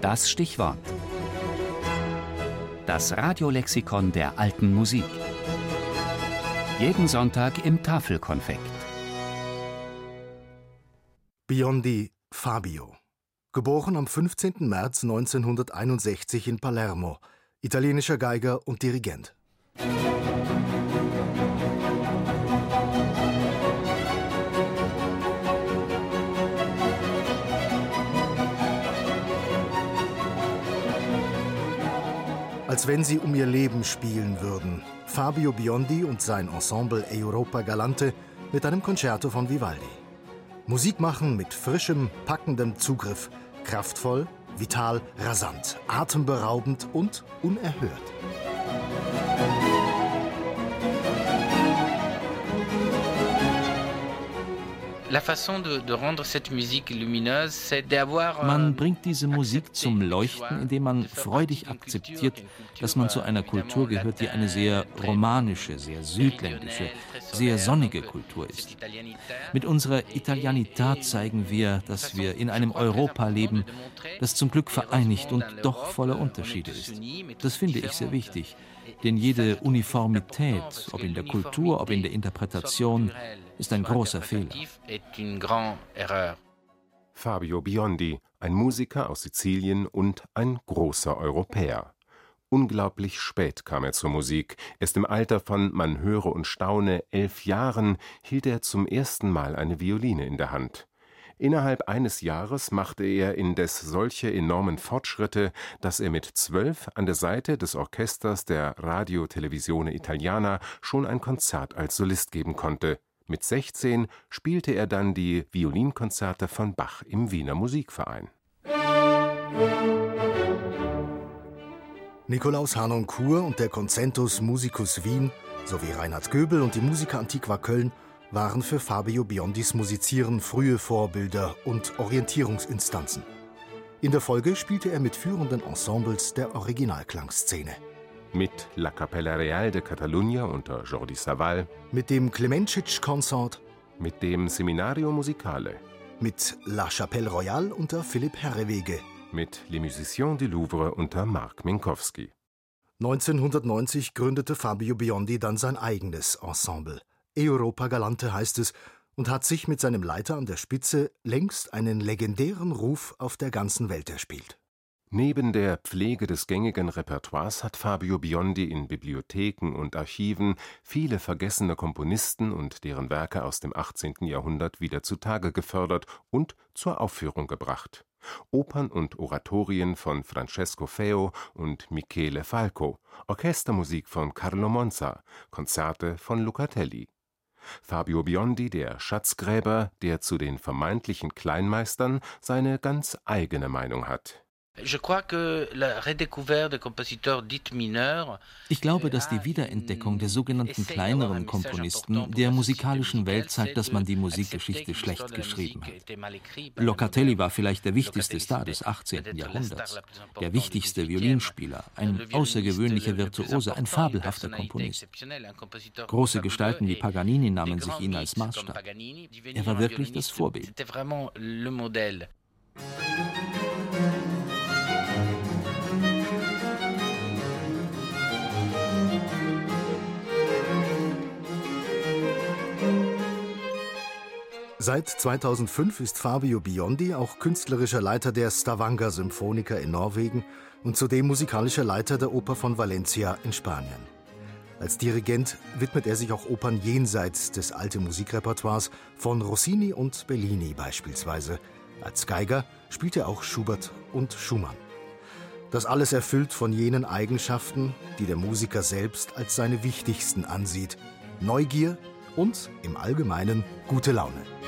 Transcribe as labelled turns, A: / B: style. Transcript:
A: Das Stichwort. Das Radiolexikon der alten Musik. Jeden Sonntag im Tafelkonfekt.
B: Biondi Fabio. Geboren am 15. März 1961 in Palermo, italienischer Geiger und Dirigent. Als wenn sie um ihr Leben spielen würden. Fabio Biondi und sein Ensemble Europa Galante mit einem Concerto von Vivaldi. Musik machen mit frischem, packendem Zugriff, kraftvoll, vital, rasant, atemberaubend und unerhört.
C: Man bringt diese Musik zum Leuchten, indem man freudig akzeptiert, dass man zu einer Kultur gehört, die eine sehr romanische, sehr südländische, sehr sonnige Kultur ist. Mit unserer Italianität zeigen wir, dass wir in einem Europa leben, das zum Glück vereinigt und doch voller Unterschiede ist. Das finde ich sehr wichtig, denn jede Uniformität, ob in der Kultur, ob in der Interpretation, ist ein großer Fehler.
D: Fabio Biondi, ein Musiker aus Sizilien und ein großer Europäer. Unglaublich spät kam er zur Musik. Erst im Alter von, man höre und staune, elf Jahren hielt er zum ersten Mal eine Violine in der Hand. Innerhalb eines Jahres machte er indes solche enormen Fortschritte, dass er mit zwölf an der Seite des Orchesters der Radio Televisione Italiana schon ein Konzert als Solist geben konnte. Mit 16 spielte er dann die Violinkonzerte von Bach im Wiener Musikverein.
B: Nikolaus Harnoncourt und der Concentus Musicus Wien sowie Reinhard Göbel und die Musiker Antiqua Köln waren für Fabio Biondis Musizieren frühe Vorbilder und Orientierungsinstanzen. In der Folge spielte er mit führenden Ensembles der Originalklangszene
D: mit La Capella Real de Catalunya unter Jordi Savall,
B: mit dem Clemencic Consort,
D: mit dem Seminario Musicale,
B: mit La Chapelle Royale unter Philipp Herrewege,
D: mit Les Musiciens du Louvre unter Marc Minkowski.
B: 1990 gründete Fabio Biondi dann sein eigenes Ensemble. Europa Galante heißt es und hat sich mit seinem Leiter an der Spitze längst einen legendären Ruf auf der ganzen Welt erspielt.
D: Neben der Pflege des gängigen Repertoires hat Fabio Biondi in Bibliotheken und Archiven viele vergessene Komponisten und deren Werke aus dem 18. Jahrhundert wieder zutage gefördert und zur Aufführung gebracht. Opern und Oratorien von Francesco Feo und Michele Falco, Orchestermusik von Carlo Monza, Konzerte von Lucatelli. Fabio Biondi, der Schatzgräber, der zu den vermeintlichen Kleinmeistern seine ganz eigene Meinung hat
C: ich glaube, dass die Wiederentdeckung der sogenannten kleineren Komponisten der musikalischen Welt zeigt, dass man die Musikgeschichte schlecht geschrieben hat. Locatelli war vielleicht der wichtigste Star des 18. Jahrhunderts, der wichtigste Violinspieler, ein außergewöhnlicher Virtuose, ein fabelhafter Komponist. Große Gestalten wie Paganini nahmen sich ihn als Maßstab. Er war wirklich das Vorbild.
B: Seit 2005 ist Fabio Biondi auch künstlerischer Leiter der Stavanger Symphoniker in Norwegen und zudem musikalischer Leiter der Oper von Valencia in Spanien. Als Dirigent widmet er sich auch Opern jenseits des alten Musikrepertoires von Rossini und Bellini beispielsweise. Als Geiger spielt er auch Schubert und Schumann. Das alles erfüllt von jenen Eigenschaften, die der Musiker selbst als seine wichtigsten ansieht. Neugier und im Allgemeinen gute Laune.